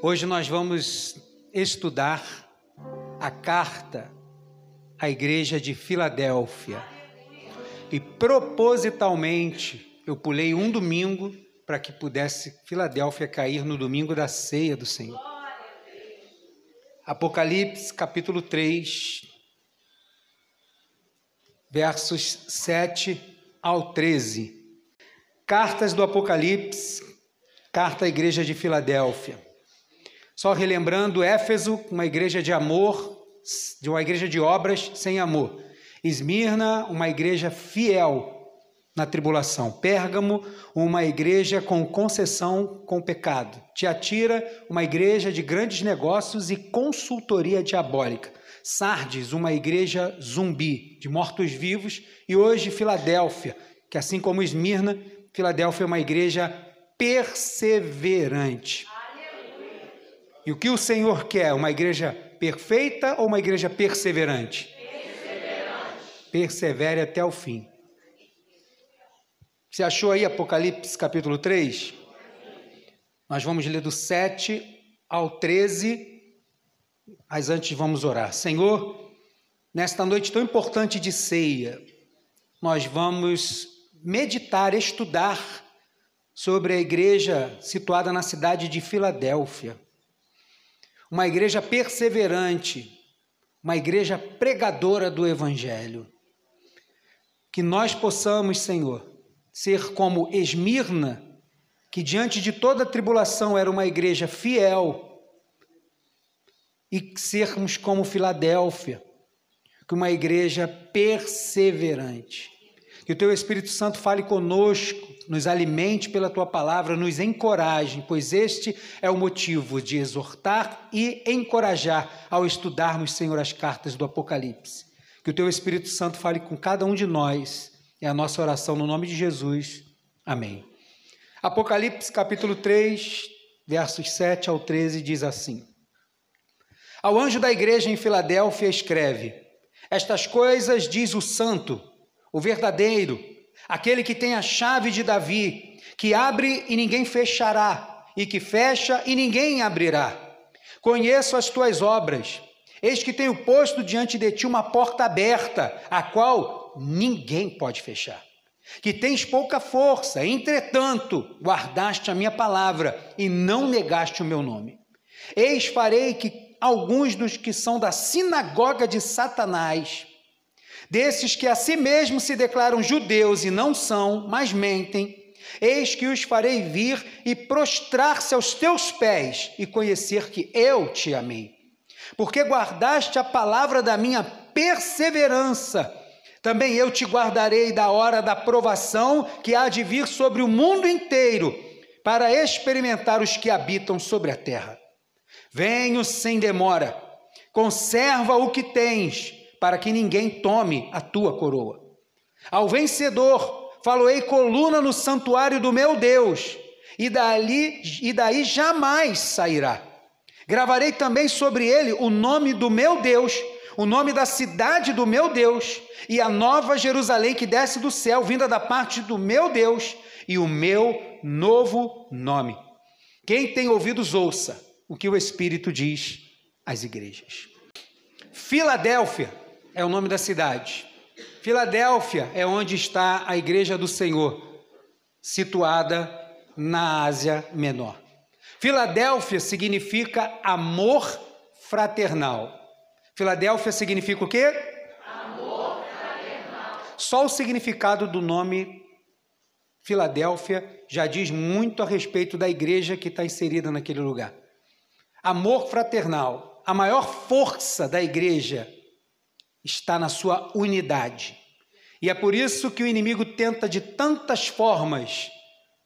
Hoje nós vamos estudar a carta à igreja de Filadélfia. E propositalmente eu pulei um domingo para que pudesse Filadélfia cair no domingo da ceia do Senhor. Apocalipse capítulo 3, versos 7 ao 13. Cartas do Apocalipse, carta à igreja de Filadélfia. Só relembrando, Éfeso, uma igreja de amor, de uma igreja de obras sem amor. Esmirna, uma igreja fiel na tribulação. Pérgamo, uma igreja com concessão com pecado. Tiatira, uma igreja de grandes negócios e consultoria diabólica. Sardes, uma igreja zumbi, de mortos-vivos. E hoje, Filadélfia, que assim como Esmirna, Filadélfia é uma igreja perseverante. E o que o Senhor quer? Uma igreja perfeita ou uma igreja perseverante? Perseverante. Persevere até o fim. Você achou aí Apocalipse capítulo 3? Nós vamos ler do 7 ao 13, mas antes vamos orar. Senhor, nesta noite tão importante de ceia, nós vamos meditar, estudar sobre a igreja situada na cidade de Filadélfia uma igreja perseverante, uma igreja pregadora do Evangelho. Que nós possamos, Senhor, ser como Esmirna, que diante de toda a tribulação era uma igreja fiel, e sermos como Filadélfia, que uma igreja perseverante. Que o teu Espírito Santo fale conosco, nos alimente pela tua palavra, nos encoraje, pois este é o motivo de exortar e encorajar ao estudarmos, Senhor, as cartas do Apocalipse. Que o teu Espírito Santo fale com cada um de nós. É a nossa oração no nome de Jesus. Amém. Apocalipse capítulo 3, versos 7 ao 13 diz assim: Ao anjo da igreja em Filadélfia escreve: Estas coisas diz o santo o verdadeiro, aquele que tem a chave de Davi, que abre e ninguém fechará, e que fecha e ninguém abrirá. Conheço as tuas obras, eis que tenho posto diante de ti uma porta aberta, a qual ninguém pode fechar. Que tens pouca força, entretanto, guardaste a minha palavra e não negaste o meu nome. Eis farei que alguns dos que são da sinagoga de Satanás, Desses que a si mesmos se declaram judeus e não são, mas mentem, eis que os farei vir e prostrar-se aos teus pés e conhecer que eu te amei. Porque guardaste a palavra da minha perseverança, também eu te guardarei da hora da provação que há de vir sobre o mundo inteiro, para experimentar os que habitam sobre a terra. Venho sem demora, conserva o que tens para que ninguém tome a tua coroa. Ao vencedor, faloei coluna no santuário do meu Deus, e dali e daí jamais sairá. Gravarei também sobre ele o nome do meu Deus, o nome da cidade do meu Deus, e a nova Jerusalém que desce do céu, vinda da parte do meu Deus, e o meu novo nome. Quem tem ouvidos, ouça o que o Espírito diz às igrejas. Filadélfia é o nome da cidade. Filadélfia é onde está a igreja do Senhor, situada na Ásia Menor. Filadélfia significa amor fraternal. Filadélfia significa o quê? Amor fraternal. Só o significado do nome Filadélfia já diz muito a respeito da igreja que está inserida naquele lugar. Amor fraternal. A maior força da igreja está na sua unidade. E é por isso que o inimigo tenta de tantas formas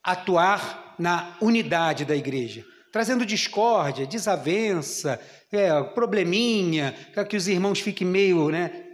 atuar na unidade da igreja, trazendo discórdia, desavença, é, probleminha, para que os irmãos fiquem meio né,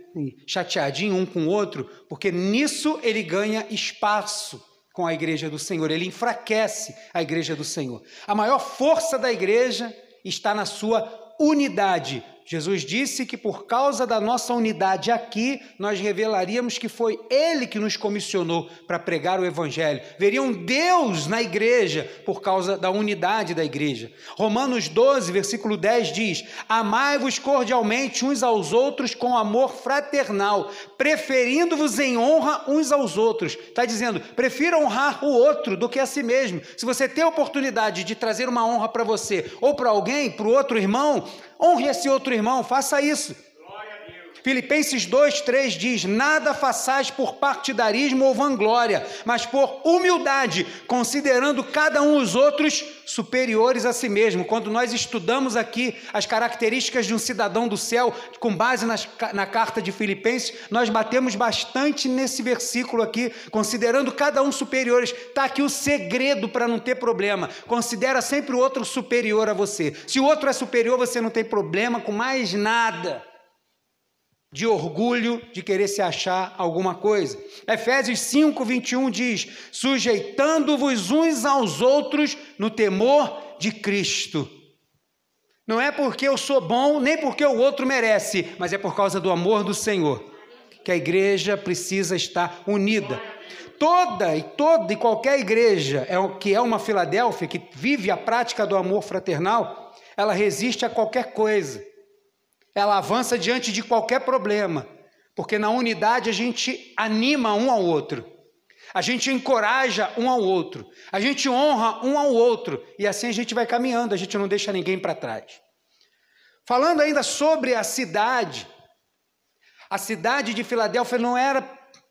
chateadinhos um com o outro, porque nisso ele ganha espaço com a igreja do Senhor, ele enfraquece a igreja do Senhor. A maior força da igreja está na sua unidade Jesus disse que por causa da nossa unidade aqui, nós revelaríamos que foi Ele que nos comissionou para pregar o Evangelho. Veriam Deus na igreja por causa da unidade da igreja. Romanos 12, versículo 10 diz: Amai-vos cordialmente uns aos outros com amor fraternal, preferindo-vos em honra uns aos outros. Está dizendo, prefira honrar o outro do que a si mesmo. Se você tem a oportunidade de trazer uma honra para você ou para alguém, para o outro irmão, honre esse outro irmão, faça isso. Filipenses 2, 3 diz: Nada façais por partidarismo ou vanglória, mas por humildade, considerando cada um os outros superiores a si mesmo. Quando nós estudamos aqui as características de um cidadão do céu, com base nas, na carta de Filipenses, nós batemos bastante nesse versículo aqui, considerando cada um superiores. Está aqui o segredo para não ter problema. Considera sempre o outro superior a você. Se o outro é superior, você não tem problema com mais nada de orgulho de querer se achar alguma coisa. Efésios 5, 21 diz: sujeitando-vos uns aos outros no temor de Cristo. Não é porque eu sou bom, nem porque o outro merece, mas é por causa do amor do Senhor que a igreja precisa estar unida. Toda e toda e qualquer igreja é que é uma Filadélfia que vive a prática do amor fraternal, ela resiste a qualquer coisa ela avança diante de qualquer problema, porque na unidade a gente anima um ao outro, a gente encoraja um ao outro, a gente honra um ao outro, e assim a gente vai caminhando, a gente não deixa ninguém para trás. Falando ainda sobre a cidade, a cidade de Filadélfia não era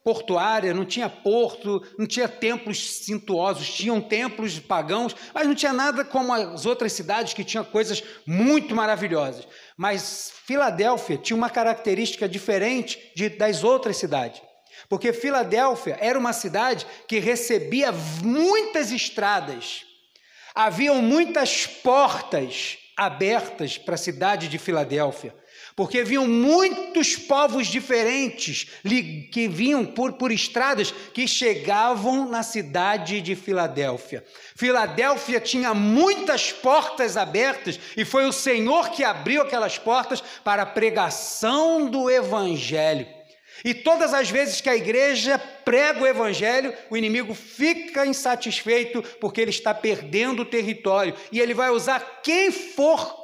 portuária, não tinha porto, não tinha templos cintuosos, tinham templos pagãos, mas não tinha nada como as outras cidades que tinham coisas muito maravilhosas. Mas Filadélfia tinha uma característica diferente de, das outras cidades. Porque Filadélfia era uma cidade que recebia muitas estradas, haviam muitas portas abertas para a cidade de Filadélfia porque vinham muitos povos diferentes que vinham por, por estradas que chegavam na cidade de Filadélfia. Filadélfia tinha muitas portas abertas e foi o Senhor que abriu aquelas portas para a pregação do Evangelho. E todas as vezes que a igreja prega o evangelho, o inimigo fica insatisfeito porque ele está perdendo o território e ele vai usar quem for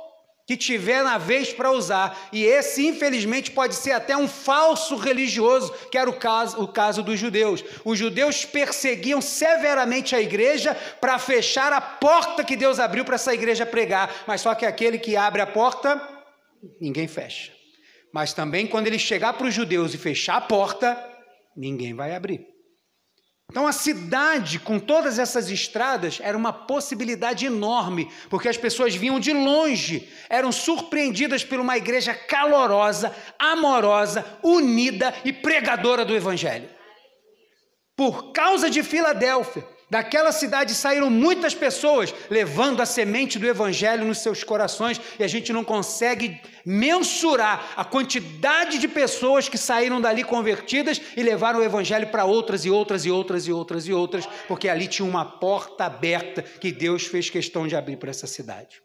que tiver na vez para usar. E esse, infelizmente, pode ser até um falso religioso, que era o caso, o caso dos judeus. Os judeus perseguiam severamente a igreja para fechar a porta que Deus abriu para essa igreja pregar. Mas só que aquele que abre a porta, ninguém fecha. Mas também quando ele chegar para os judeus e fechar a porta, ninguém vai abrir. Então a cidade, com todas essas estradas, era uma possibilidade enorme, porque as pessoas vinham de longe, eram surpreendidas por uma igreja calorosa, amorosa, unida e pregadora do Evangelho. Por causa de Filadélfia, Daquela cidade saíram muitas pessoas levando a semente do Evangelho nos seus corações e a gente não consegue mensurar a quantidade de pessoas que saíram dali convertidas e levaram o Evangelho para outras e outras e outras e outras e outras, porque ali tinha uma porta aberta que Deus fez questão de abrir para essa cidade.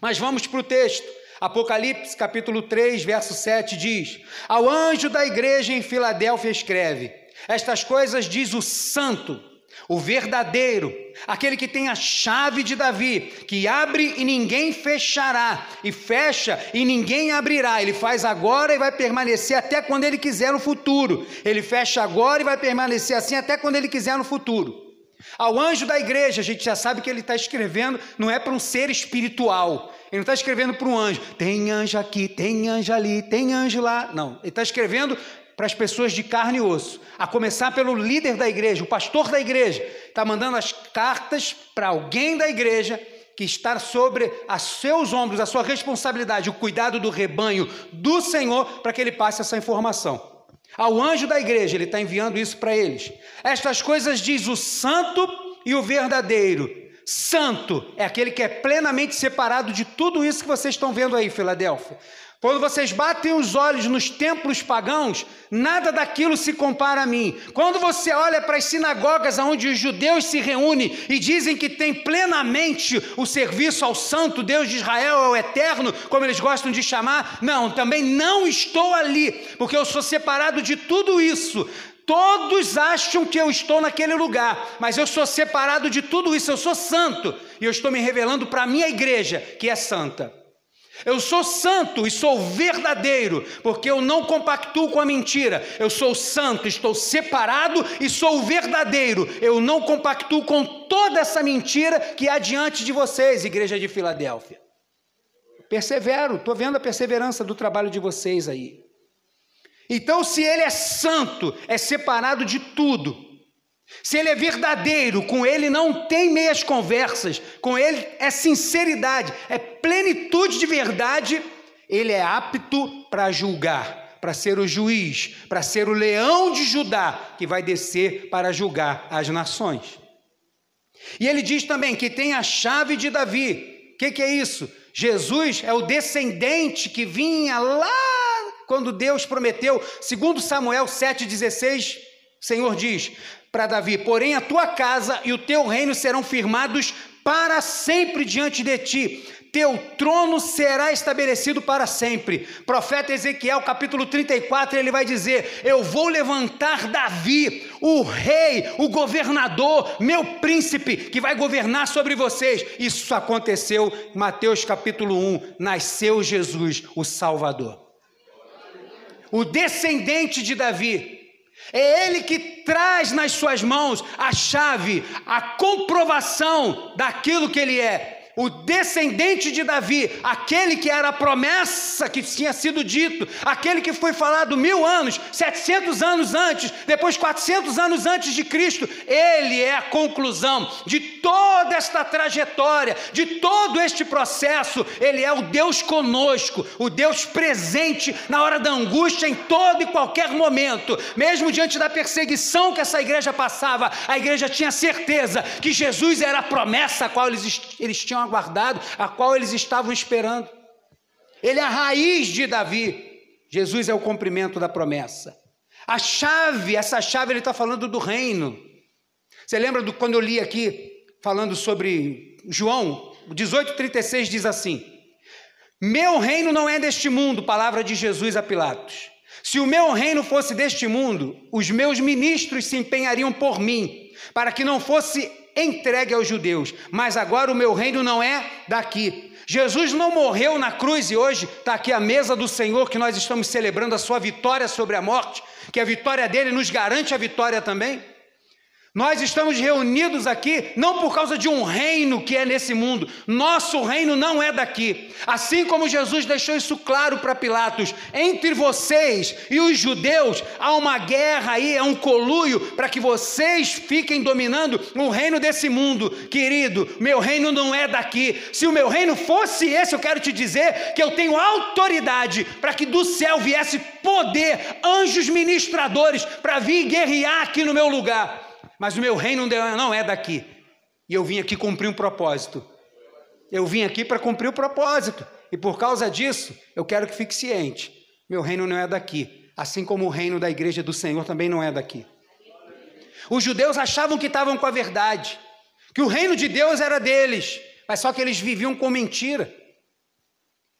Mas vamos para o texto. Apocalipse capítulo 3, verso 7 diz: Ao anjo da igreja em Filadélfia escreve: Estas coisas diz o santo o verdadeiro, aquele que tem a chave de Davi, que abre e ninguém fechará, e fecha e ninguém abrirá. Ele faz agora e vai permanecer até quando ele quiser no futuro. Ele fecha agora e vai permanecer assim até quando ele quiser no futuro. Ao anjo da igreja, a gente já sabe que ele está escrevendo, não é para um ser espiritual. Ele não está escrevendo para um anjo. Tem anjo aqui, tem anjo ali, tem anjo lá. Não, ele está escrevendo para as pessoas de carne e osso, a começar pelo líder da igreja, o pastor da igreja, está mandando as cartas para alguém da igreja que está sobre a seus ombros, a sua responsabilidade, o cuidado do rebanho do Senhor, para que ele passe essa informação. Ao anjo da igreja, ele está enviando isso para eles. Estas coisas diz o santo e o verdadeiro, Santo é aquele que é plenamente separado de tudo isso que vocês estão vendo aí, Filadélfia. Quando vocês batem os olhos nos templos pagãos, nada daquilo se compara a mim. Quando você olha para as sinagogas onde os judeus se reúnem e dizem que tem plenamente o serviço ao Santo Deus de Israel, ao Eterno, como eles gostam de chamar, não, também não estou ali, porque eu sou separado de tudo isso. Todos acham que eu estou naquele lugar, mas eu sou separado de tudo isso, eu sou santo, e eu estou me revelando para a minha igreja, que é santa. Eu sou santo e sou verdadeiro, porque eu não compactuo com a mentira. Eu sou santo, estou separado e sou verdadeiro. Eu não compactuo com toda essa mentira que há diante de vocês, igreja de Filadélfia. Persevero, estou vendo a perseverança do trabalho de vocês aí. Então, se ele é santo, é separado de tudo, se ele é verdadeiro, com ele não tem meias conversas, com ele é sinceridade, é plenitude de verdade, ele é apto para julgar, para ser o juiz, para ser o leão de Judá, que vai descer para julgar as nações. E ele diz também que tem a chave de Davi. O que, que é isso? Jesus é o descendente que vinha lá quando Deus prometeu, segundo Samuel 7,16, o Senhor diz: para Davi: Porém, a tua casa e o teu reino serão firmados para sempre diante de ti. Teu trono será estabelecido para sempre. Profeta Ezequiel, capítulo 34, ele vai dizer: Eu vou levantar Davi, o rei, o governador, meu príncipe, que vai governar sobre vocês. Isso aconteceu em Mateus capítulo 1. Nasceu Jesus, o Salvador. O descendente de Davi, é Ele que traz nas suas mãos a chave, a comprovação daquilo que Ele é o descendente de Davi, aquele que era a promessa que tinha sido dito, aquele que foi falado mil anos, setecentos anos antes, depois quatrocentos anos antes de Cristo, ele é a conclusão de toda esta trajetória, de todo este processo. Ele é o Deus conosco, o Deus presente na hora da angústia em todo e qualquer momento, mesmo diante da perseguição que essa igreja passava, a igreja tinha certeza que Jesus era a promessa a qual eles, eles tinham aguardado, a qual eles estavam esperando. Ele é a raiz de Davi. Jesus é o cumprimento da promessa. A chave, essa chave ele está falando do reino. Você lembra do, quando eu li aqui, falando sobre João, 18,36 diz assim: Meu reino não é deste mundo, palavra de Jesus a Pilatos. Se o meu reino fosse deste mundo, os meus ministros se empenhariam por mim, para que não fosse entregue aos judeus, mas agora o meu reino não é daqui. Jesus não morreu na cruz e hoje está aqui a mesa do Senhor que nós estamos celebrando a sua vitória sobre a morte, que a vitória dele nos garante a vitória também. Nós estamos reunidos aqui não por causa de um reino que é nesse mundo, nosso reino não é daqui. Assim como Jesus deixou isso claro para Pilatos: entre vocês e os judeus há uma guerra aí, é um coluio para que vocês fiquem dominando o reino desse mundo. Querido, meu reino não é daqui. Se o meu reino fosse esse, eu quero te dizer que eu tenho autoridade para que do céu viesse poder, anjos ministradores, para vir guerrear aqui no meu lugar mas o meu reino não é daqui. E eu vim aqui cumprir um propósito. Eu vim aqui para cumprir o propósito. E por causa disso, eu quero que fique ciente: meu reino não é daqui. Assim como o reino da igreja do Senhor também não é daqui. Os judeus achavam que estavam com a verdade, que o reino de Deus era deles, mas só que eles viviam com mentira.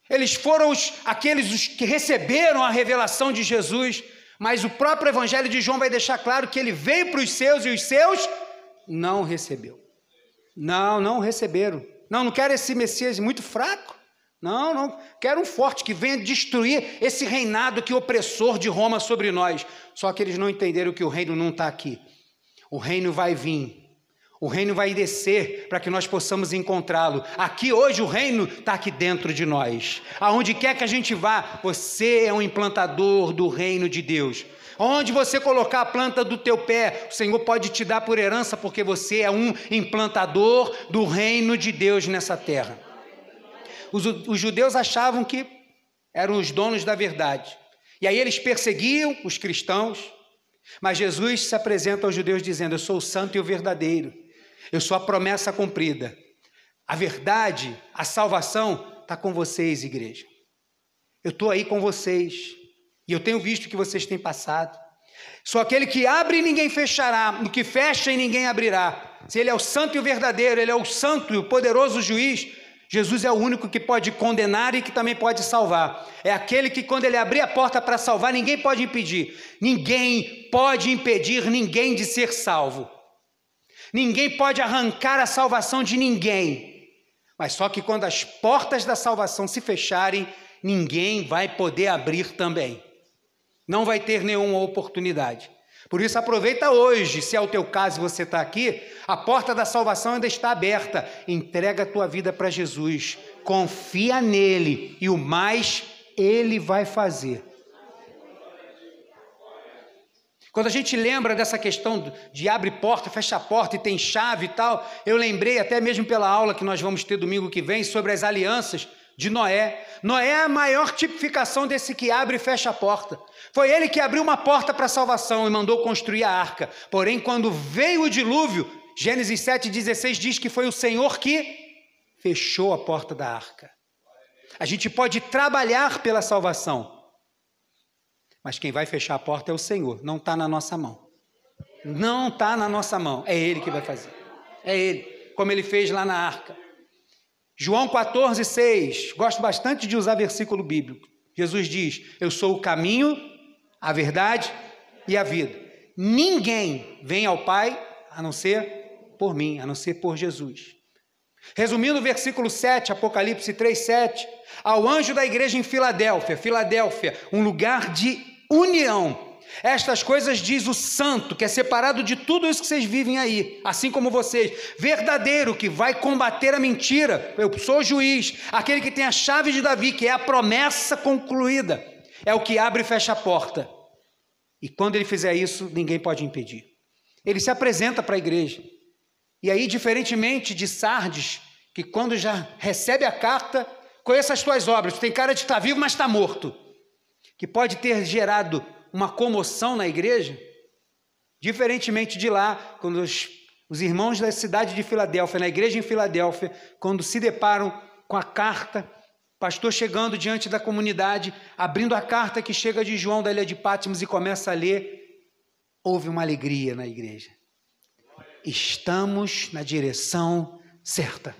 Eles foram os, aqueles os que receberam a revelação de Jesus, mas o próprio Evangelho de João vai deixar claro que ele veio para os seus e os seus não recebeu. Não, não receberam. Não, não quero esse Messias muito fraco. Não, não. Quero um forte que venha destruir esse reinado que opressor de Roma sobre nós. Só que eles não entenderam que o reino não está aqui. O reino vai vir. O reino vai descer para que nós possamos encontrá-lo. Aqui hoje o reino está aqui dentro de nós. Aonde quer que a gente vá, você é um implantador do reino de Deus. Onde você colocar a planta do teu pé, o Senhor pode te dar por herança, porque você é um implantador do reino de Deus nessa terra. Os, os judeus achavam que eram os donos da verdade. E aí eles perseguiam os cristãos, mas Jesus se apresenta aos judeus dizendo: Eu sou o santo e o verdadeiro. Eu sou a promessa cumprida. A verdade, a salvação está com vocês, igreja. Eu estou aí com vocês. E eu tenho visto que vocês têm passado. Sou aquele que abre e ninguém fechará, o que fecha e ninguém abrirá. Se ele é o santo e o verdadeiro, ele é o santo e o poderoso juiz, Jesus é o único que pode condenar e que também pode salvar. É aquele que, quando ele abrir a porta para salvar, ninguém pode impedir. Ninguém pode impedir ninguém de ser salvo. Ninguém pode arrancar a salvação de ninguém. Mas só que quando as portas da salvação se fecharem, ninguém vai poder abrir também. Não vai ter nenhuma oportunidade. Por isso, aproveita hoje, se é o teu caso e você está aqui, a porta da salvação ainda está aberta. Entrega a tua vida para Jesus, confia nele e o mais ele vai fazer. Quando a gente lembra dessa questão de abre porta, fecha porta e tem chave e tal, eu lembrei até mesmo pela aula que nós vamos ter domingo que vem sobre as alianças de Noé. Noé é a maior tipificação desse que abre e fecha a porta. Foi ele que abriu uma porta para a salvação e mandou construir a arca. Porém, quando veio o dilúvio, Gênesis 7,16 diz que foi o Senhor que fechou a porta da arca. A gente pode trabalhar pela salvação, mas quem vai fechar a porta é o Senhor, não está na nossa mão. Não está na nossa mão, é Ele que vai fazer. É Ele, como Ele fez lá na arca. João 14, 6, gosto bastante de usar versículo bíblico. Jesus diz: Eu sou o caminho, a verdade e a vida. Ninguém vem ao Pai a não ser por mim, a não ser por Jesus. Resumindo o versículo 7, Apocalipse 3, 7, ao anjo da igreja em Filadélfia, Filadélfia, um lugar de união. Estas coisas diz o santo, que é separado de tudo isso que vocês vivem aí, assim como vocês, verdadeiro, que vai combater a mentira. Eu sou juiz, aquele que tem a chave de Davi, que é a promessa concluída, é o que abre e fecha a porta. E quando ele fizer isso, ninguém pode impedir. Ele se apresenta para a igreja. E aí, diferentemente de Sardes, que quando já recebe a carta, conheça as tuas obras, tem cara de estar vivo, mas está morto, que pode ter gerado uma comoção na igreja, diferentemente de lá, quando os, os irmãos da cidade de Filadélfia, na igreja em Filadélfia, quando se deparam com a carta pastor chegando diante da comunidade, abrindo a carta que chega de João da ilha de Pátimos e começa a ler, houve uma alegria na igreja. Estamos na direção certa.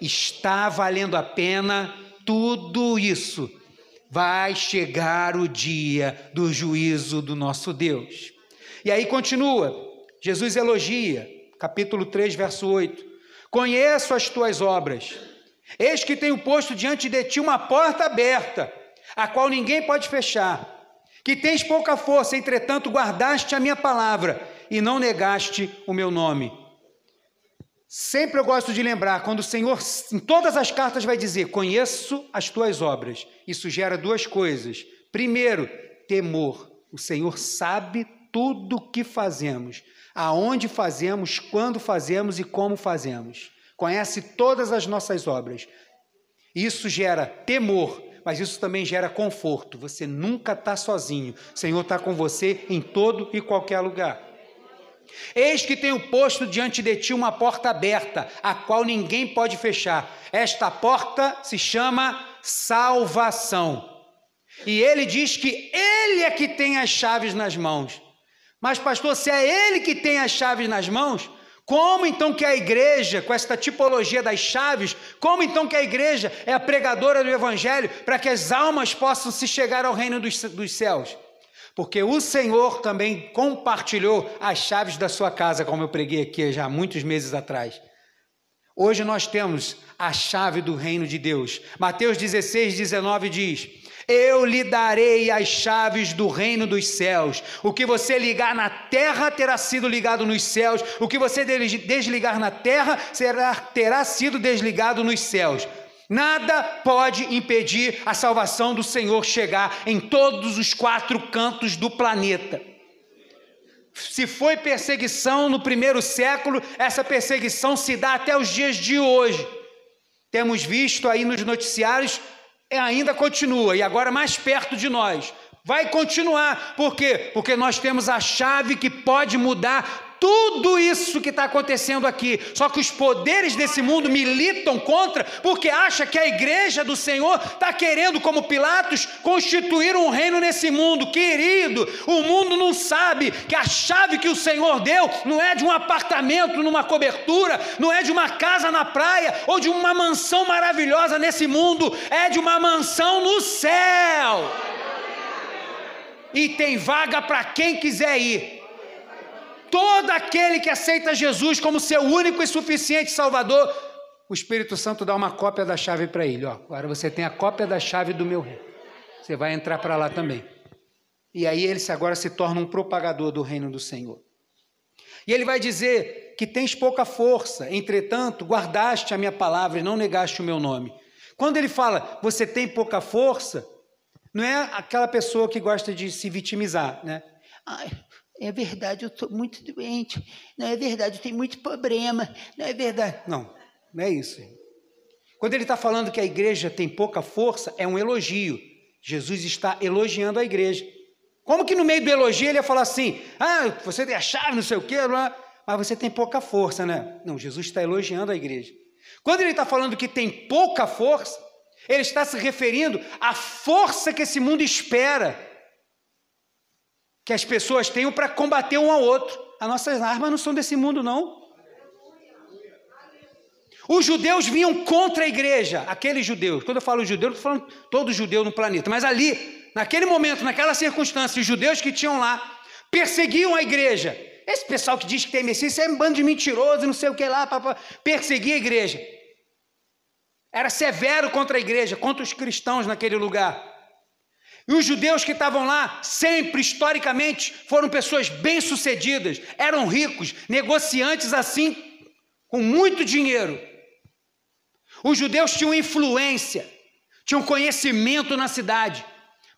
Está valendo a pena tudo isso. Vai chegar o dia do juízo do nosso Deus. E aí continua, Jesus elogia, capítulo 3, verso 8: Conheço as tuas obras Eis que tenho posto diante de ti uma porta aberta, a qual ninguém pode fechar. Que tens pouca força, entretanto guardaste a minha palavra e não negaste o meu nome. Sempre eu gosto de lembrar, quando o Senhor, em todas as cartas, vai dizer: Conheço as tuas obras. Isso gera duas coisas. Primeiro, temor. O Senhor sabe tudo o que fazemos, aonde fazemos, quando fazemos e como fazemos conhece todas as nossas obras. Isso gera temor, mas isso também gera conforto. Você nunca está sozinho. O Senhor está com você em todo e qualquer lugar. Eis que tenho posto diante de ti uma porta aberta, a qual ninguém pode fechar. Esta porta se chama salvação. E ele diz que ele é que tem as chaves nas mãos. Mas, pastor, se é ele que tem as chaves nas mãos, como então que a igreja, com esta tipologia das chaves, como então que a igreja é a pregadora do evangelho para que as almas possam se chegar ao reino dos, dos céus? Porque o Senhor também compartilhou as chaves da sua casa, como eu preguei aqui já muitos meses atrás. Hoje nós temos a chave do reino de Deus. Mateus 16, 19 diz: eu lhe darei as chaves do reino dos céus. O que você ligar na terra terá sido ligado nos céus. O que você desligar na terra será, terá sido desligado nos céus. Nada pode impedir a salvação do Senhor chegar em todos os quatro cantos do planeta. Se foi perseguição no primeiro século, essa perseguição se dá até os dias de hoje. Temos visto aí nos noticiários é, ainda continua, e agora mais perto de nós. Vai continuar, por quê? Porque nós temos a chave que pode mudar tudo isso que está acontecendo aqui. Só que os poderes desse mundo militam contra, porque acha que a igreja do Senhor está querendo, como Pilatos, constituir um reino nesse mundo. Querido, o mundo não sabe que a chave que o Senhor deu não é de um apartamento numa cobertura, não é de uma casa na praia ou de uma mansão maravilhosa nesse mundo, é de uma mansão no céu. E tem vaga para quem quiser ir. Todo aquele que aceita Jesus como seu único e suficiente Salvador, o Espírito Santo dá uma cópia da chave para ele. Ó, agora você tem a cópia da chave do meu reino. Você vai entrar para lá também. E aí ele agora se torna um propagador do reino do Senhor. E ele vai dizer que tens pouca força, entretanto, guardaste a minha palavra e não negaste o meu nome. Quando ele fala, você tem pouca força, não é aquela pessoa que gosta de se vitimizar, né? Ai, é verdade, eu estou muito doente. Não é verdade, eu tenho muito problema. Não é verdade. Não, não é isso. Quando ele está falando que a igreja tem pouca força, é um elogio. Jesus está elogiando a igreja. Como que no meio do elogio ele ia falar assim: ah, você tem a chave, não sei o quê, mas você tem pouca força, né? Não, Jesus está elogiando a igreja. Quando ele está falando que tem pouca força, ele está se referindo à força que esse mundo espera que as pessoas tenham para combater um ao outro. As nossas armas não são desse mundo, não. Os judeus vinham contra a igreja, aqueles judeus. Quando eu falo judeu, eu estou falando todo judeu no planeta. Mas ali, naquele momento, naquela circunstância, os judeus que tinham lá perseguiam a igreja. Esse pessoal que diz que tem Messias, é um bando de mentiroso, não sei o que lá, papá, perseguia a igreja. Era severo contra a igreja, contra os cristãos naquele lugar. E os judeus que estavam lá, sempre, historicamente, foram pessoas bem-sucedidas, eram ricos, negociantes assim, com muito dinheiro. Os judeus tinham influência, tinham conhecimento na cidade,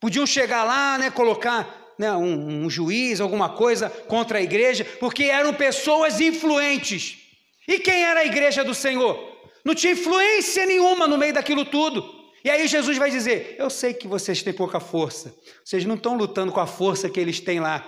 podiam chegar lá, né, colocar né, um, um juiz, alguma coisa contra a igreja, porque eram pessoas influentes. E quem era a igreja do Senhor? Não tinha influência nenhuma no meio daquilo tudo. E aí Jesus vai dizer: Eu sei que vocês têm pouca força, vocês não estão lutando com a força que eles têm lá.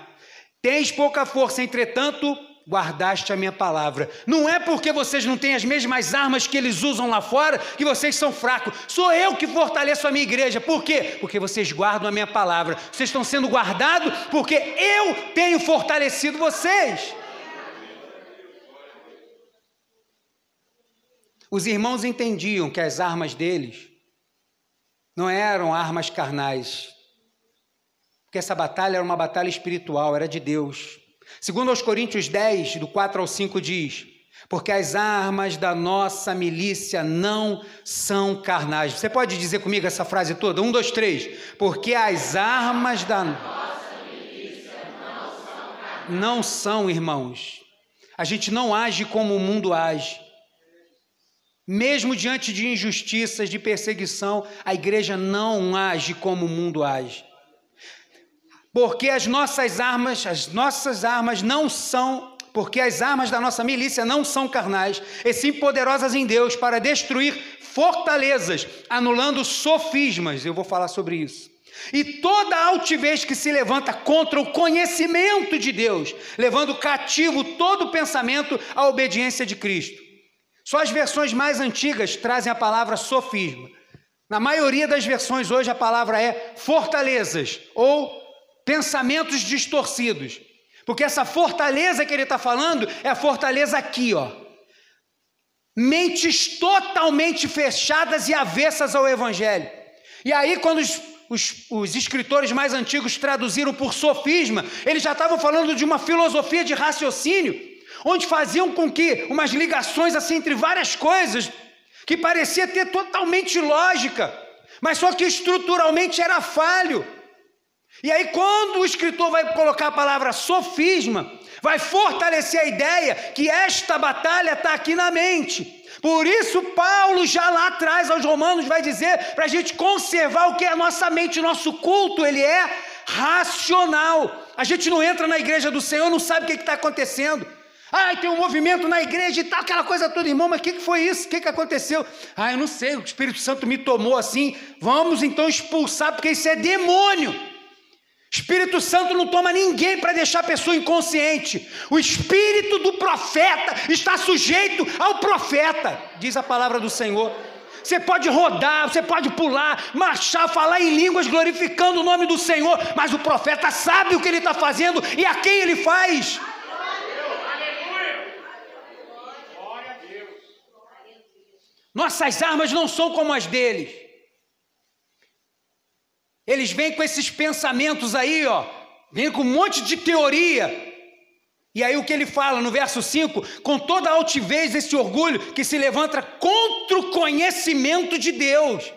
Tens pouca força, entretanto, guardaste a minha palavra. Não é porque vocês não têm as mesmas armas que eles usam lá fora que vocês são fracos. Sou eu que fortaleço a minha igreja. Por quê? Porque vocês guardam a minha palavra. Vocês estão sendo guardados porque eu tenho fortalecido vocês. Os irmãos entendiam que as armas deles não eram armas carnais, porque essa batalha era uma batalha espiritual, era de Deus. Segundo aos Coríntios 10, do 4 ao 5 diz: porque as armas da nossa milícia não são carnais. Você pode dizer comigo essa frase toda? Um, dois, três. Porque as armas da nossa milícia não são carnais. Não são, irmãos. A gente não age como o mundo age. Mesmo diante de injustiças, de perseguição, a igreja não age como o mundo age. Porque as nossas armas, as nossas armas não são, porque as armas da nossa milícia não são carnais, e sim poderosas em Deus para destruir fortalezas, anulando sofismas. Eu vou falar sobre isso. E toda altivez que se levanta contra o conhecimento de Deus, levando cativo todo pensamento à obediência de Cristo. Só as versões mais antigas trazem a palavra sofisma. Na maioria das versões hoje a palavra é fortalezas ou pensamentos distorcidos. Porque essa fortaleza que ele está falando é a fortaleza aqui, ó. Mentes totalmente fechadas e avessas ao Evangelho. E aí, quando os, os, os escritores mais antigos traduziram por sofisma, eles já estavam falando de uma filosofia de raciocínio onde faziam com que umas ligações assim entre várias coisas que parecia ter totalmente lógica, mas só que estruturalmente era falho. E aí, quando o escritor vai colocar a palavra sofisma, vai fortalecer a ideia que esta batalha está aqui na mente. Por isso, Paulo, já lá atrás aos Romanos, vai dizer para a gente conservar o que é a nossa mente, nosso culto, ele é racional. A gente não entra na igreja do Senhor, não sabe o que está acontecendo. Ai, tem um movimento na igreja e tal, aquela coisa toda, irmão, mas o que, que foi isso? O que, que aconteceu? Ah, eu não sei, o Espírito Santo me tomou assim. Vamos então expulsar, porque isso é demônio. Espírito Santo não toma ninguém para deixar a pessoa inconsciente. O espírito do profeta está sujeito ao profeta, diz a palavra do Senhor. Você pode rodar, você pode pular, marchar, falar em línguas, glorificando o nome do Senhor, mas o profeta sabe o que ele está fazendo e a quem ele faz. Nossas armas não são como as deles. Eles vêm com esses pensamentos aí, ó, vêm com um monte de teoria. E aí o que ele fala no verso 5, com toda a altivez esse orgulho que se levanta contra o conhecimento de Deus.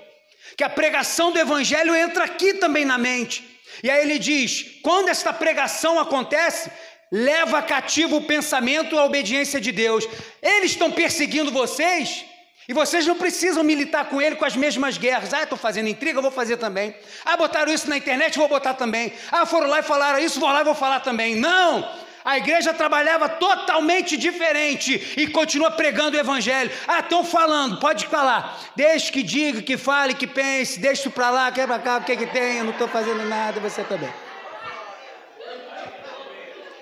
Que a pregação do evangelho entra aqui também na mente. E aí ele diz: quando esta pregação acontece, leva cativo o pensamento à obediência de Deus. Eles estão perseguindo vocês, e vocês não precisam militar com ele com as mesmas guerras. Ah, estou fazendo intriga, vou fazer também. Ah, botaram isso na internet, vou botar também. Ah, foram lá e falaram isso, vou lá e vou falar também. Não! A igreja trabalhava totalmente diferente e continua pregando o evangelho. Ah, estão falando, pode falar. Deixe que diga, que fale, que pense, deixe para lá, quer para cá, o que, que tem, eu não estou fazendo nada, você também.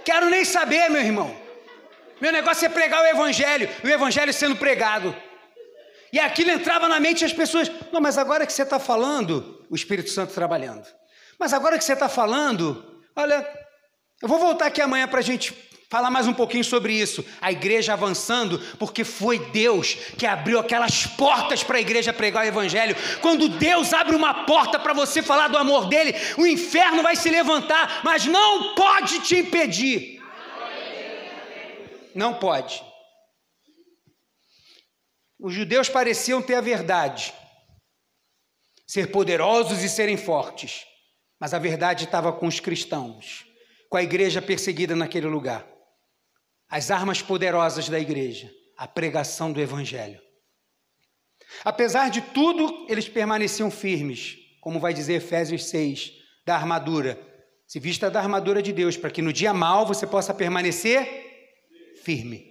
Quero nem saber, meu irmão. Meu negócio é pregar o evangelho, o evangelho sendo pregado. E aquilo entrava na mente das pessoas. Não, mas agora que você está falando, o Espírito Santo trabalhando. Mas agora que você está falando, olha, eu vou voltar aqui amanhã para a gente falar mais um pouquinho sobre isso. A igreja avançando, porque foi Deus que abriu aquelas portas para a igreja pregar o Evangelho. Quando Deus abre uma porta para você falar do amor dele, o inferno vai se levantar, mas não pode te impedir. Não pode. Os judeus pareciam ter a verdade, ser poderosos e serem fortes, mas a verdade estava com os cristãos, com a igreja perseguida naquele lugar. As armas poderosas da igreja, a pregação do evangelho. Apesar de tudo, eles permaneciam firmes, como vai dizer Efésios 6, da armadura. Se vista da armadura de Deus, para que no dia mal você possa permanecer firme.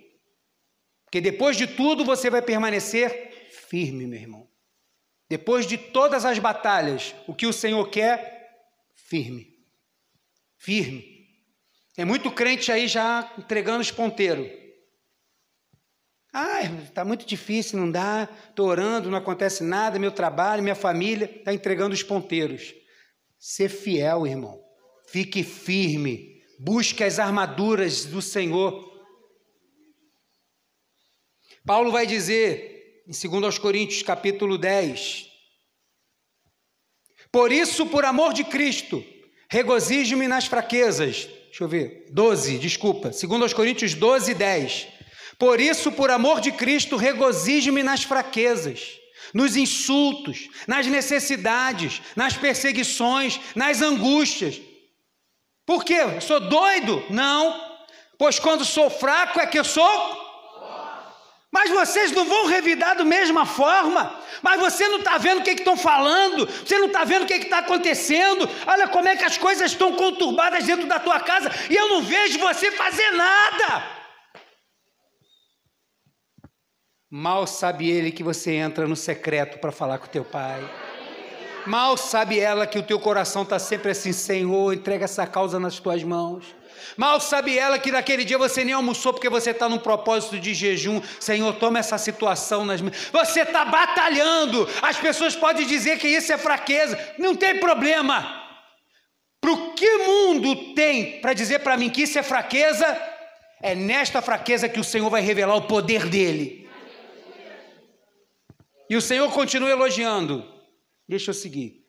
Porque depois de tudo você vai permanecer firme, meu irmão. Depois de todas as batalhas, o que o Senhor quer? Firme. Firme. Tem muito crente aí já entregando os ponteiros. Ah, está muito difícil, não dá. Estou orando, não acontece nada. Meu trabalho, minha família, está entregando os ponteiros. Ser fiel, irmão. Fique firme. Busque as armaduras do Senhor. Paulo vai dizer em 2 Coríntios capítulo 10: Por isso, por amor de Cristo, regozijo-me nas fraquezas. Deixa eu ver, 12, desculpa. 2 Coríntios 12, 10. Por isso, por amor de Cristo, regozijo-me nas fraquezas, nos insultos, nas necessidades, nas perseguições, nas angústias. Por quê? Sou doido? Não. Pois quando sou fraco é que eu sou mas vocês não vão revidar da mesma forma. Mas você não está vendo o que estão falando, você não está vendo o que está acontecendo. Olha como é que as coisas estão conturbadas dentro da tua casa e eu não vejo você fazer nada. Mal sabe ele que você entra no secreto para falar com teu pai. Mal sabe ela que o teu coração está sempre assim, Senhor, entrega essa causa nas tuas mãos. Mal sabe ela que naquele dia você nem almoçou porque você está num propósito de jejum. Senhor, toma essa situação nas. Você está batalhando. As pessoas podem dizer que isso é fraqueza. Não tem problema. Para o que mundo tem para dizer para mim que isso é fraqueza, é nesta fraqueza que o Senhor vai revelar o poder dele. E o Senhor continua elogiando. Deixa eu seguir.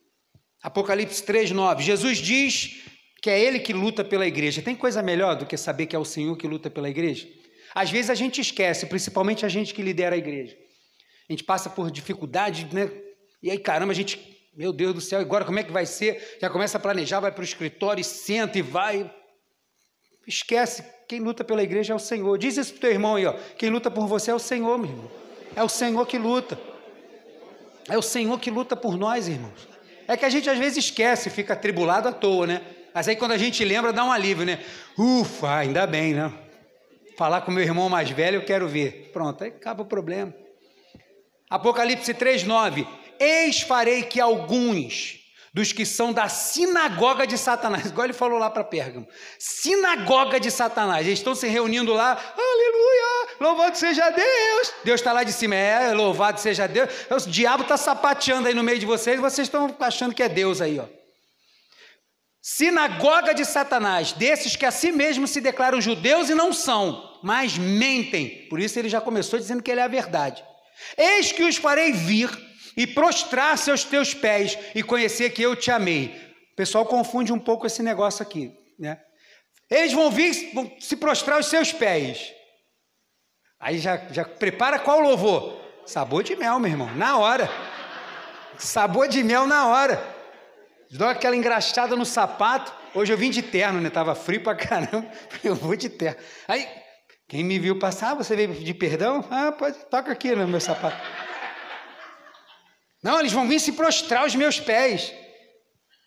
Apocalipse 3, 9. Jesus diz que é Ele que luta pela igreja. Tem coisa melhor do que saber que é o Senhor que luta pela igreja? Às vezes a gente esquece, principalmente a gente que lidera a igreja. A gente passa por dificuldade, né? E aí, caramba, a gente, meu Deus do céu, agora como é que vai ser? Já começa a planejar, vai para o escritório, senta e vai. Esquece, quem luta pela igreja é o Senhor. Diz isso para teu irmão aí, ó. Quem luta por você é o Senhor, meu irmão. É o Senhor que luta. É o Senhor que luta por nós, irmãos. É que a gente às vezes esquece, fica atribulado à toa, né? Mas aí quando a gente lembra, dá um alívio, né? Ufa, ainda bem, né? Falar com meu irmão mais velho, eu quero ver. Pronto, aí acaba o problema. Apocalipse 3,9: Eis farei que alguns dos que são da sinagoga de Satanás, igual ele falou lá para Pérgamo, sinagoga de Satanás, eles estão se reunindo lá, aleluia, louvado seja Deus, Deus está lá de cima, é, louvado seja Deus, o diabo está sapateando aí no meio de vocês, vocês estão achando que é Deus aí, ó. Sinagoga de Satanás, desses que a si mesmos se declaram judeus e não são, mas mentem, por isso ele já começou dizendo que ele é a verdade. Eis que os farei vir e prostrar-se aos teus pés e conhecer que eu te amei. O pessoal confunde um pouco esse negócio aqui, né? Eles vão vir, vão se prostrar aos seus pés. Aí já, já prepara qual louvor? Sabor de mel, meu irmão, na hora. Sabor de mel na hora. Dou aquela engraxada no sapato. Hoje eu vim de terno, né? Tava frio pra caramba. Eu vou de terno. Aí, quem me viu passar, você veio de perdão? Ah, pode, toca aqui no meu sapato. Não, eles vão vir se prostrar aos meus pés.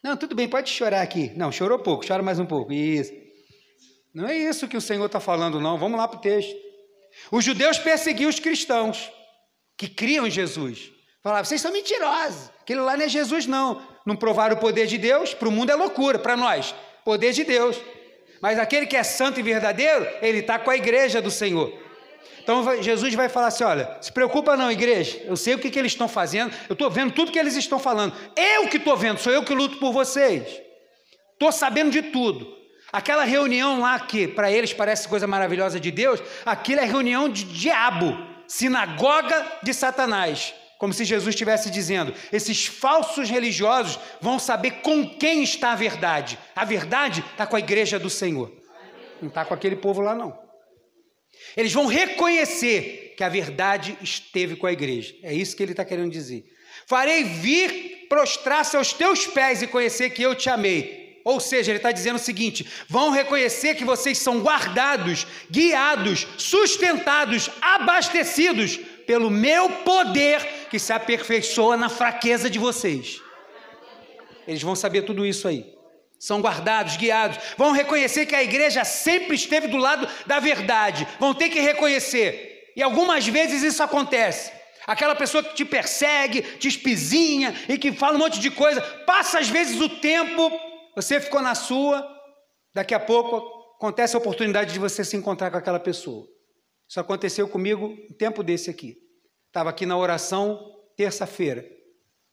Não, tudo bem, pode chorar aqui. Não, chorou pouco, chora mais um pouco. Isso. Não é isso que o Senhor está falando, não. Vamos lá para o texto. Os judeus perseguiam os cristãos que criam em Jesus. Falavam, vocês são mentirosos. Aquilo lá não é Jesus, não. Não provaram o poder de Deus, para o mundo é loucura, para nós, poder de Deus. Mas aquele que é santo e verdadeiro, ele está com a igreja do Senhor. Então Jesus vai falar assim: olha, se preocupa não, igreja, eu sei o que, que eles estão fazendo, eu estou vendo tudo que eles estão falando. Eu que estou vendo, sou eu que luto por vocês. Estou sabendo de tudo. Aquela reunião lá que para eles parece coisa maravilhosa de Deus, aquilo é reunião de diabo, sinagoga de Satanás. Como se Jesus estivesse dizendo: esses falsos religiosos vão saber com quem está a verdade. A verdade está com a igreja do Senhor, não está com aquele povo lá, não. Eles vão reconhecer que a verdade esteve com a igreja. É isso que ele está querendo dizer. Farei vir prostrar-se aos teus pés e conhecer que eu te amei. Ou seja, ele está dizendo o seguinte: vão reconhecer que vocês são guardados, guiados, sustentados, abastecidos pelo meu poder que se aperfeiçoa na fraqueza de vocês. Eles vão saber tudo isso aí são guardados, guiados, vão reconhecer que a igreja sempre esteve do lado da verdade, vão ter que reconhecer. E algumas vezes isso acontece. Aquela pessoa que te persegue, te espizinha e que fala um monte de coisa, passa às vezes o tempo, você ficou na sua, daqui a pouco acontece a oportunidade de você se encontrar com aquela pessoa. Isso aconteceu comigo um tempo desse aqui. Estava aqui na oração terça-feira.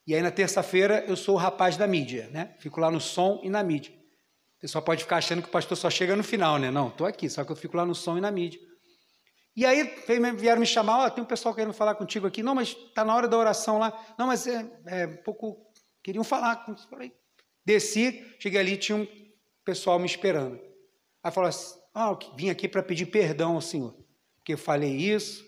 E aí na terça-feira eu sou o rapaz da mídia, né? Fico lá no som e na mídia. O pessoal pode ficar achando que o pastor só chega no final, né? Não, estou aqui, só que eu fico lá no som e na mídia. E aí vieram me chamar, ó, oh, tem um pessoal querendo falar contigo aqui. Não, mas está na hora da oração lá. Não, mas é, é um pouco. Queriam falar. Desci, cheguei ali, tinha um pessoal me esperando. Aí falou assim: ah, vim aqui para pedir perdão ao Senhor, porque eu falei isso,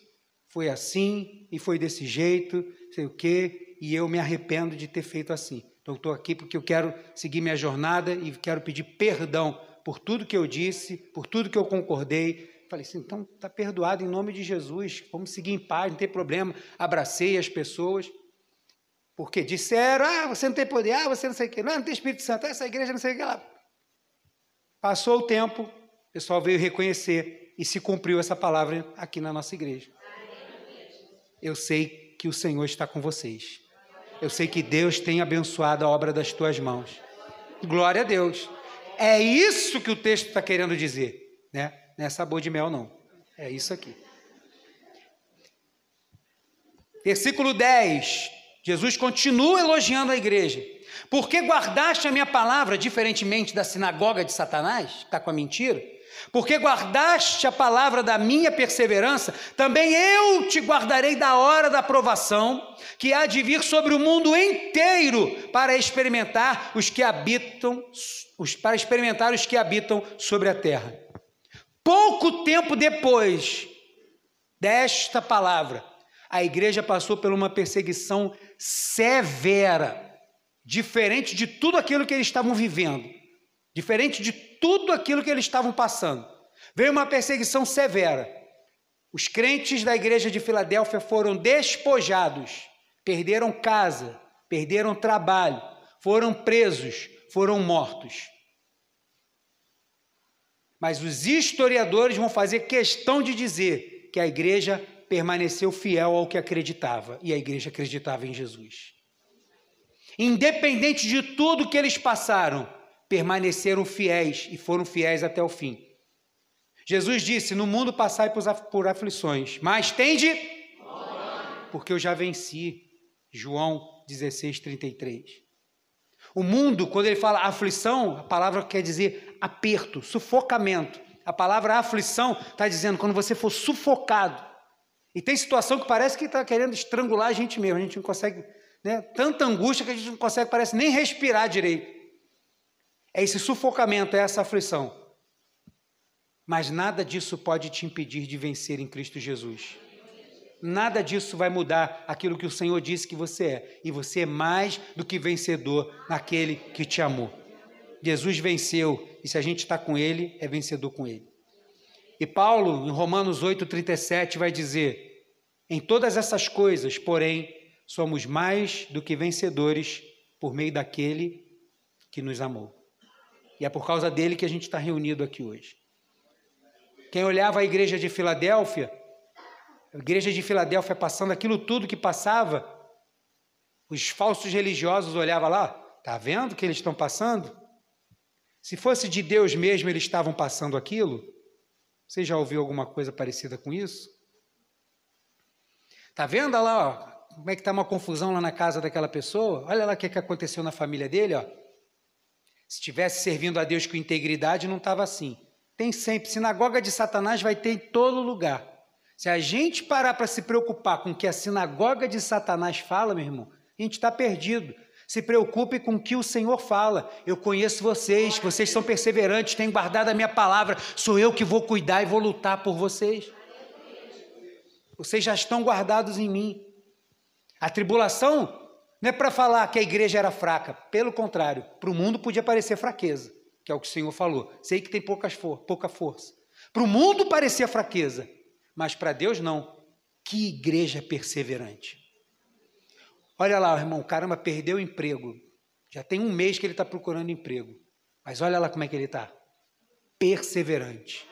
foi assim e foi desse jeito, sei o quê, e eu me arrependo de ter feito assim. Então, estou aqui porque eu quero seguir minha jornada e quero pedir perdão por tudo que eu disse, por tudo que eu concordei. Falei assim, então está perdoado em nome de Jesus, vamos seguir em paz, não tem problema. Abracei as pessoas, porque disseram, ah, você não tem poder, ah, você não sei o que, não, não tem Espírito Santo, essa igreja não sei o que lá. Passou o tempo, o pessoal veio reconhecer e se cumpriu essa palavra aqui na nossa igreja. Eu sei que o Senhor está com vocês. Eu sei que Deus tem abençoado a obra das tuas mãos. Glória a Deus. É isso que o texto está querendo dizer, né? Não é sabor de mel, não. É isso aqui. Versículo 10. Jesus continua elogiando a igreja. Porque guardaste a minha palavra, diferentemente da sinagoga de Satanás, que está com a mentira? Porque guardaste a palavra da minha perseverança, também eu te guardarei da hora da provação, que há de vir sobre o mundo inteiro para experimentar os que habitam, os, para experimentar os que habitam sobre a terra. Pouco tempo depois desta palavra, a igreja passou por uma perseguição severa, diferente de tudo aquilo que eles estavam vivendo, diferente de tudo aquilo que eles estavam passando. Veio uma perseguição severa. Os crentes da igreja de Filadélfia foram despojados, perderam casa, perderam trabalho, foram presos, foram mortos. Mas os historiadores vão fazer questão de dizer que a igreja permaneceu fiel ao que acreditava, e a igreja acreditava em Jesus. independente de tudo que eles passaram, permaneceram fiéis e foram fiéis até o fim. Jesus disse: No mundo passai por aflições, mas tende, porque eu já venci. João 16, 33. O mundo, quando ele fala aflição, a palavra quer dizer aperto, sufocamento. A palavra aflição está dizendo quando você for sufocado. E tem situação que parece que está querendo estrangular a gente mesmo, a gente não consegue, né? Tanta angústia que a gente não consegue, parece nem respirar direito. É esse sufocamento, é essa aflição. Mas nada disso pode te impedir de vencer em Cristo Jesus. Nada disso vai mudar aquilo que o Senhor disse que você é. E você é mais do que vencedor naquele que te amou. Jesus venceu, e se a gente está com Ele, é vencedor com Ele. E Paulo, em Romanos 8,37, vai dizer: Em todas essas coisas, porém, somos mais do que vencedores por meio daquele que nos amou. E é por causa dele que a gente está reunido aqui hoje. Quem olhava a igreja de Filadélfia, a igreja de Filadélfia passando aquilo tudo que passava, os falsos religiosos olhavam lá, tá vendo que eles estão passando? Se fosse de Deus mesmo, eles estavam passando aquilo. Você já ouviu alguma coisa parecida com isso? Tá vendo lá, ó, como é que tá uma confusão lá na casa daquela pessoa? Olha lá o que, que aconteceu na família dele, ó. Se estivesse servindo a Deus com integridade, não estava assim. Tem sempre, sinagoga de Satanás vai ter em todo lugar. Se a gente parar para se preocupar com o que a sinagoga de Satanás fala, meu irmão, a gente está perdido. Se preocupe com o que o Senhor fala. Eu conheço vocês, vocês são perseverantes, têm guardado a minha palavra. Sou eu que vou cuidar e vou lutar por vocês. Vocês já estão guardados em mim. A tribulação não é para falar que a igreja era fraca, pelo contrário, para o mundo podia parecer fraqueza, que é o que o Senhor falou. Sei que tem poucas for pouca força. Para o mundo parecia fraqueza, mas para Deus não. Que igreja perseverante. Olha lá, irmão, caramba, perdeu o emprego. Já tem um mês que ele está procurando emprego. Mas olha lá como é que ele está. Perseverante.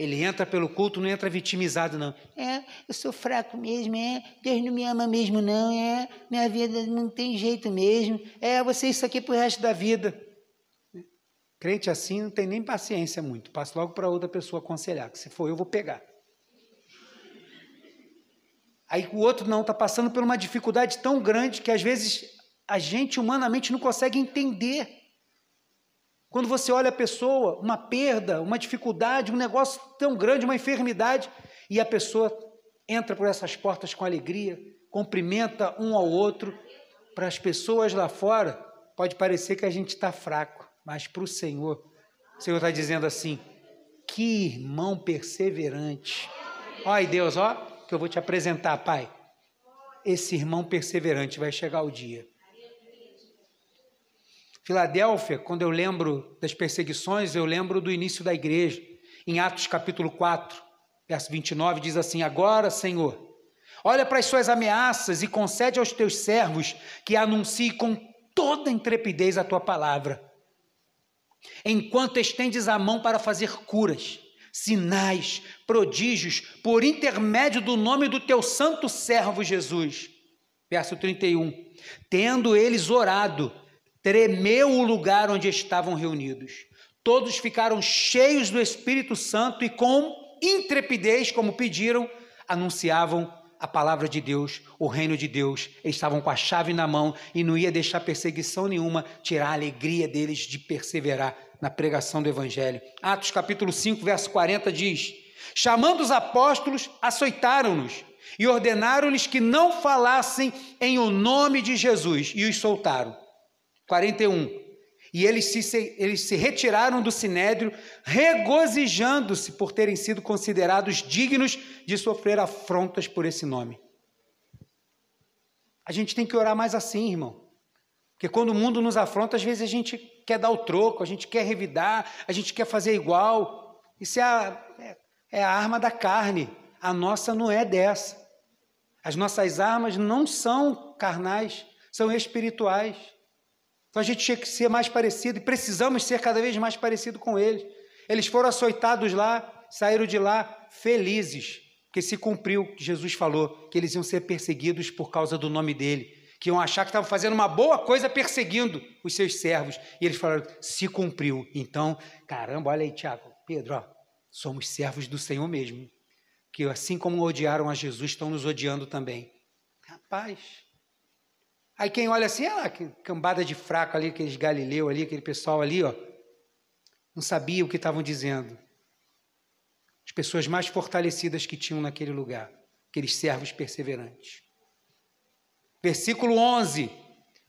Ele entra pelo culto, não entra vitimizado, não. É, eu sou fraco mesmo, é. Deus não me ama mesmo, não, é. Minha vida não tem jeito mesmo. É, você isso aqui para o resto da vida. Crente assim não tem nem paciência muito. Passa logo para outra pessoa aconselhar, que se for eu, vou pegar. Aí o outro não, está passando por uma dificuldade tão grande que às vezes a gente humanamente não consegue entender. Quando você olha a pessoa, uma perda, uma dificuldade, um negócio tão grande, uma enfermidade, e a pessoa entra por essas portas com alegria, cumprimenta um ao outro, para as pessoas lá fora, pode parecer que a gente está fraco, mas para o Senhor, o Senhor está dizendo assim: que irmão perseverante. Olha Deus, ó, que eu vou te apresentar, Pai. Esse irmão perseverante vai chegar o dia. Filadélfia, quando eu lembro das perseguições, eu lembro do início da igreja. Em Atos capítulo 4, verso 29, diz assim: Agora, Senhor, olha para as suas ameaças e concede aos teus servos que anunciem com toda intrepidez a tua palavra, enquanto estendes a mão para fazer curas sinais, prodígios, por intermédio do nome do teu santo servo Jesus. Verso 31. Tendo eles orado, tremeu o lugar onde estavam reunidos. Todos ficaram cheios do Espírito Santo e com intrepidez, como pediram, anunciavam a palavra de Deus, o reino de Deus. Eles estavam com a chave na mão e não ia deixar perseguição nenhuma tirar a alegria deles de perseverar na pregação do Evangelho. Atos capítulo 5, verso 40 diz: Chamando os apóstolos, açoitaram-nos e ordenaram-lhes que não falassem em o nome de Jesus e os soltaram. 41. E eles se, eles se retiraram do sinédrio, regozijando-se por terem sido considerados dignos de sofrer afrontas por esse nome. A gente tem que orar mais assim, irmão. Porque quando o mundo nos afronta, às vezes a gente quer dar o troco, a gente quer revidar, a gente quer fazer igual. Isso é a, é, é a arma da carne. A nossa não é dessa. As nossas armas não são carnais, são espirituais. Então a gente tinha que ser mais parecido e precisamos ser cada vez mais parecido com eles. Eles foram açoitados lá, saíram de lá felizes, porque se cumpriu o que Jesus falou, que eles iam ser perseguidos por causa do nome dele que iam achar que estavam fazendo uma boa coisa perseguindo os seus servos. E eles falaram: se cumpriu. Então, caramba, olha aí, Tiago, Pedro, ó, somos servos do Senhor mesmo. Que assim como odiaram a Jesus, estão nos odiando também. Rapaz. Aí quem olha assim, ah, que cambada de fraco ali, aqueles Galileu ali, aquele pessoal ali, ó, não sabia o que estavam dizendo. As pessoas mais fortalecidas que tinham naquele lugar, aqueles servos perseverantes. Versículo 11.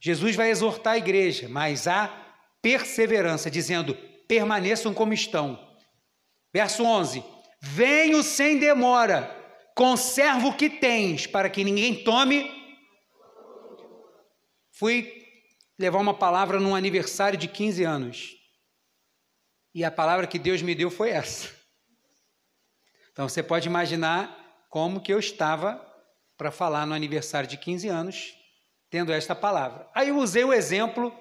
Jesus vai exortar a igreja, mas há perseverança, dizendo: permaneçam como estão. Verso 11: Venho sem demora, conserva o que tens, para que ninguém tome. Fui levar uma palavra num aniversário de 15 anos. E a palavra que Deus me deu foi essa. Então você pode imaginar como que eu estava para falar no aniversário de 15 anos, tendo esta palavra. Aí eu usei o exemplo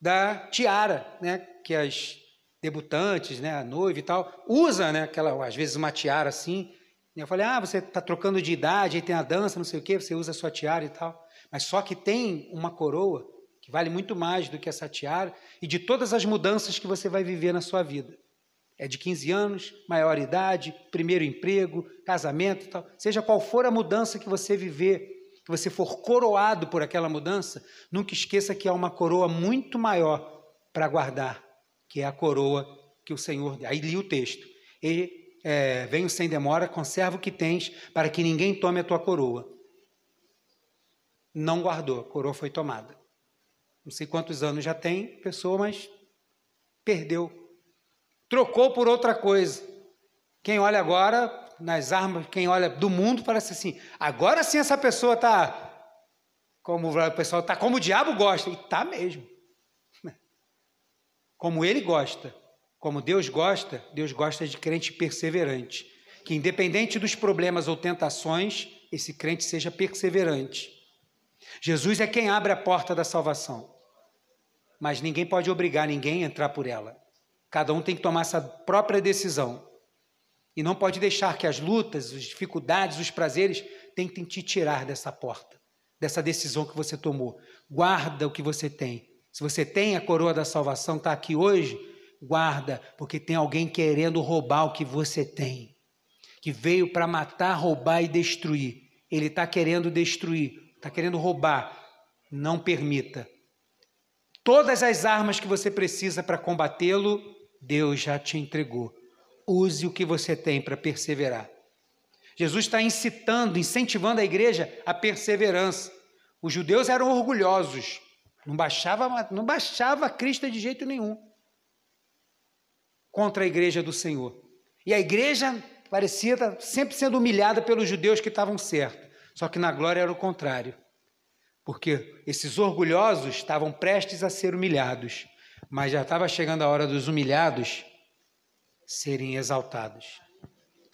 da tiara, né, que as debutantes, né, a noiva e tal, usa, né, aquela, às vezes uma tiara assim. Eu falei, ah, você está trocando de idade, aí tem a dança, não sei o quê, você usa a sua tiara e tal. Mas só que tem uma coroa que vale muito mais do que essa tiara e de todas as mudanças que você vai viver na sua vida. É de 15 anos, maior idade, primeiro emprego, casamento tal. Seja qual for a mudança que você viver, que você for coroado por aquela mudança, nunca esqueça que há uma coroa muito maior para guardar, que é a coroa que o Senhor. Aí li o texto. E é, venho sem demora, conserva o que tens, para que ninguém tome a tua coroa. Não guardou, a coroa foi tomada. Não sei quantos anos já tem pessoa, mas perdeu trocou por outra coisa. Quem olha agora nas armas, quem olha do mundo, parece assim: agora sim essa pessoa está como o pessoal está como o diabo gosta e está mesmo. Como ele gosta, como Deus gosta, Deus gosta de crente perseverante, que independente dos problemas ou tentações, esse crente seja perseverante. Jesus é quem abre a porta da salvação, mas ninguém pode obrigar ninguém a entrar por ela. Cada um tem que tomar essa própria decisão. E não pode deixar que as lutas, as dificuldades, os prazeres tentem te tirar dessa porta, dessa decisão que você tomou. Guarda o que você tem. Se você tem a coroa da salvação, está aqui hoje, guarda, porque tem alguém querendo roubar o que você tem, que veio para matar, roubar e destruir. Ele está querendo destruir, está querendo roubar. Não permita. Todas as armas que você precisa para combatê-lo, Deus já te entregou. Use o que você tem para perseverar. Jesus está incitando, incentivando a igreja à perseverança. Os judeus eram orgulhosos, não baixava, não baixava a crista de jeito nenhum contra a igreja do Senhor. E a igreja parecia estar sempre sendo humilhada pelos judeus que estavam certos. Só que na glória era o contrário. Porque esses orgulhosos estavam prestes a ser humilhados mas já estava chegando a hora dos humilhados serem exaltados.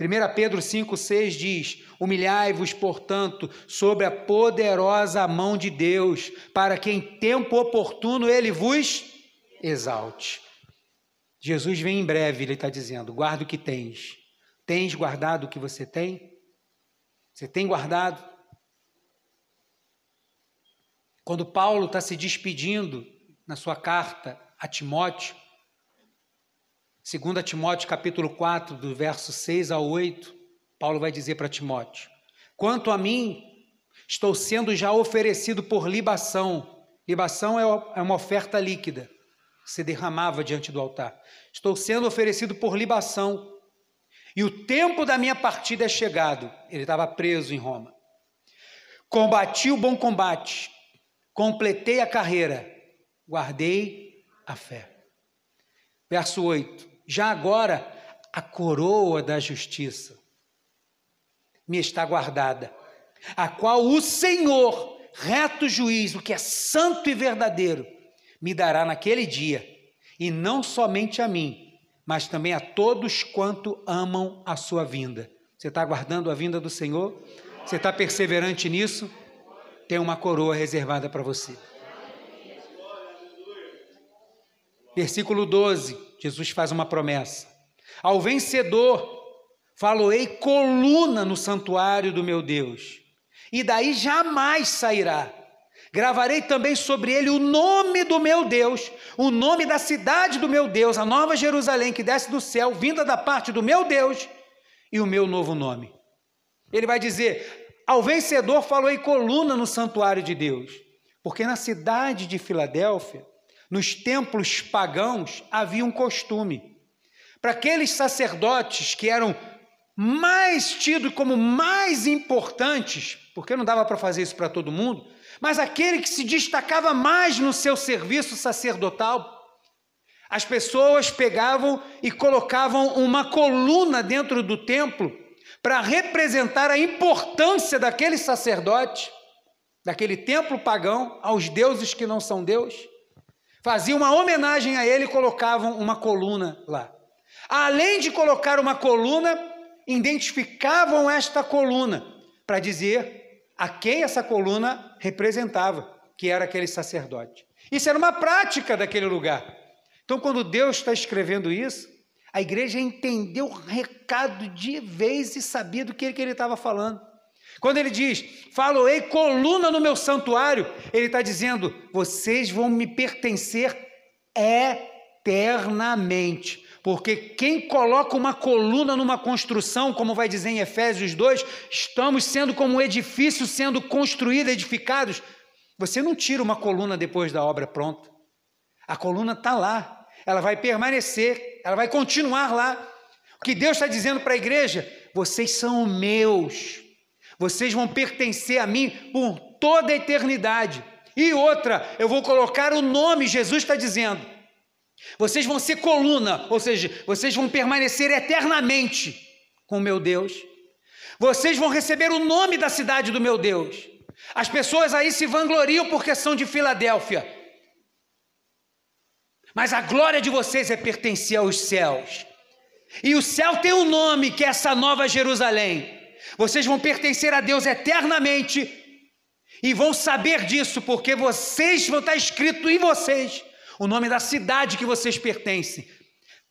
1 Pedro 5,6 diz: Humilhai-vos, portanto, sobre a poderosa mão de Deus, para que em tempo oportuno ele vos exalte. Jesus vem em breve, ele está dizendo: guarda o que tens. Tens guardado o que você tem? Você tem guardado? Quando Paulo está se despedindo na sua carta a Timóteo, 2 Timóteo capítulo 4, do verso 6 a 8, Paulo vai dizer para Timóteo: Quanto a mim, estou sendo já oferecido por libação. Libação é, é uma oferta líquida se derramava diante do altar. Estou sendo oferecido por libação. E o tempo da minha partida é chegado. Ele estava preso em Roma. Combati o bom combate, completei a carreira, guardei a fé. Verso 8: Já agora a coroa da justiça me está guardada, a qual o Senhor, reto juiz, o que é santo e verdadeiro, me dará naquele dia, e não somente a mim, mas também a todos quanto amam a sua vinda. Você está aguardando a vinda do Senhor? Você está perseverante nisso? Tem uma coroa reservada para você. Versículo 12, Jesus faz uma promessa: Ao vencedor, faloei coluna no santuário do meu Deus, e daí jamais sairá, Gravarei também sobre ele o nome do meu Deus, o nome da cidade do meu Deus, a nova Jerusalém que desce do céu, vinda da parte do meu Deus, e o meu novo nome. Ele vai dizer: Ao vencedor falou em coluna no santuário de Deus, porque na cidade de Filadélfia, nos templos pagãos, havia um costume. Para aqueles sacerdotes que eram mais tidos como mais importantes, porque não dava para fazer isso para todo mundo, mas aquele que se destacava mais no seu serviço sacerdotal, as pessoas pegavam e colocavam uma coluna dentro do templo para representar a importância daquele sacerdote, daquele templo pagão, aos deuses que não são Deus. Faziam uma homenagem a ele e colocavam uma coluna lá. Além de colocar uma coluna, identificavam esta coluna para dizer a quem essa coluna representava, que era aquele sacerdote. Isso era uma prática daquele lugar. Então, quando Deus está escrevendo isso, a igreja entendeu o recado de vez e sabia do que ele estava falando. Quando ele diz, faloei coluna no meu santuário, ele está dizendo, vocês vão me pertencer eternamente. Porque quem coloca uma coluna numa construção, como vai dizer em Efésios 2, estamos sendo como um edifício sendo construído, edificados. Você não tira uma coluna depois da obra pronta. A coluna está lá ela vai permanecer, ela vai continuar lá. O que Deus está dizendo para a igreja? Vocês são meus, vocês vão pertencer a mim por toda a eternidade. E outra, eu vou colocar o nome, Jesus está dizendo. Vocês vão ser coluna, ou seja, vocês vão permanecer eternamente com meu Deus. Vocês vão receber o nome da cidade do meu Deus. As pessoas aí se vangloriam porque são de Filadélfia. Mas a glória de vocês é pertencer aos céus. E o céu tem um nome, que é essa nova Jerusalém. Vocês vão pertencer a Deus eternamente e vão saber disso, porque vocês vão estar escrito em vocês o nome da cidade que vocês pertencem.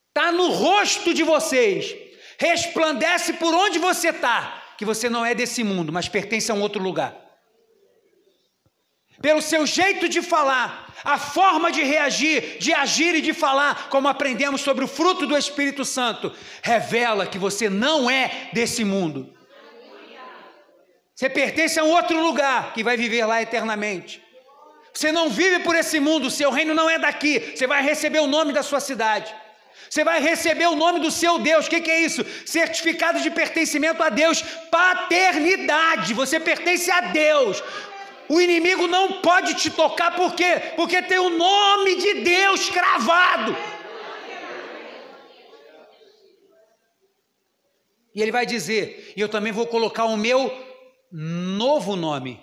Está no rosto de vocês, resplandece por onde você está, que você não é desse mundo, mas pertence a um outro lugar. Pelo seu jeito de falar, a forma de reagir, de agir e de falar, como aprendemos sobre o fruto do Espírito Santo, revela que você não é desse mundo. Você pertence a um outro lugar que vai viver lá eternamente. Você não vive por esse mundo, seu reino não é daqui. Você vai receber o nome da sua cidade. Você vai receber o nome do seu Deus. O que, que, é isso? Certificado de pertencimento a Deus. Paternidade. Você pertence a Deus. O inimigo não pode te tocar, por quê? Porque tem o nome de Deus cravado. E ele vai dizer: E eu também vou colocar o meu novo nome.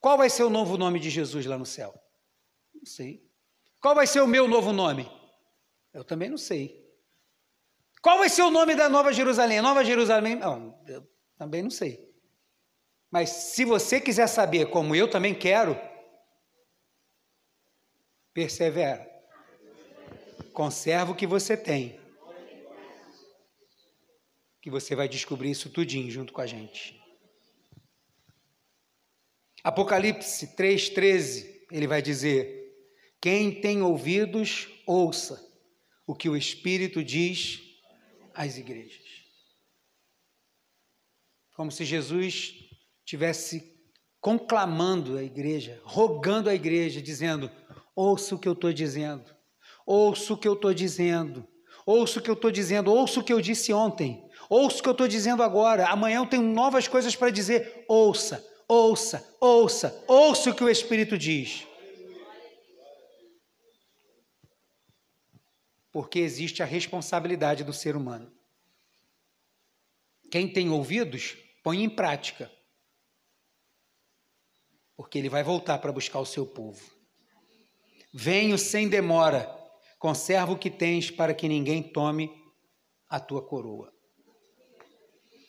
Qual vai ser o novo nome de Jesus lá no céu? Não sei. Qual vai ser o meu novo nome? Eu também não sei. Qual vai ser o nome da Nova Jerusalém? Nova Jerusalém? Não, eu também não sei. Mas se você quiser saber como eu também quero, persevera. Conserva o que você tem. Que você vai descobrir isso tudinho junto com a gente. Apocalipse 3,13, ele vai dizer: Quem tem ouvidos, ouça o que o Espírito diz às igrejas. Como se Jesus tivesse conclamando a igreja, rogando a igreja, dizendo: ouça o que eu estou dizendo, ouça o que eu estou dizendo, ouça o que eu estou dizendo, ouça o que eu disse ontem, ouça o que eu estou dizendo agora, amanhã eu tenho novas coisas para dizer, ouça, ouça, ouça, ouça o que o Espírito diz. Porque existe a responsabilidade do ser humano. Quem tem ouvidos, põe em prática porque ele vai voltar para buscar o seu povo. Venho sem demora, conserva o que tens para que ninguém tome a tua coroa.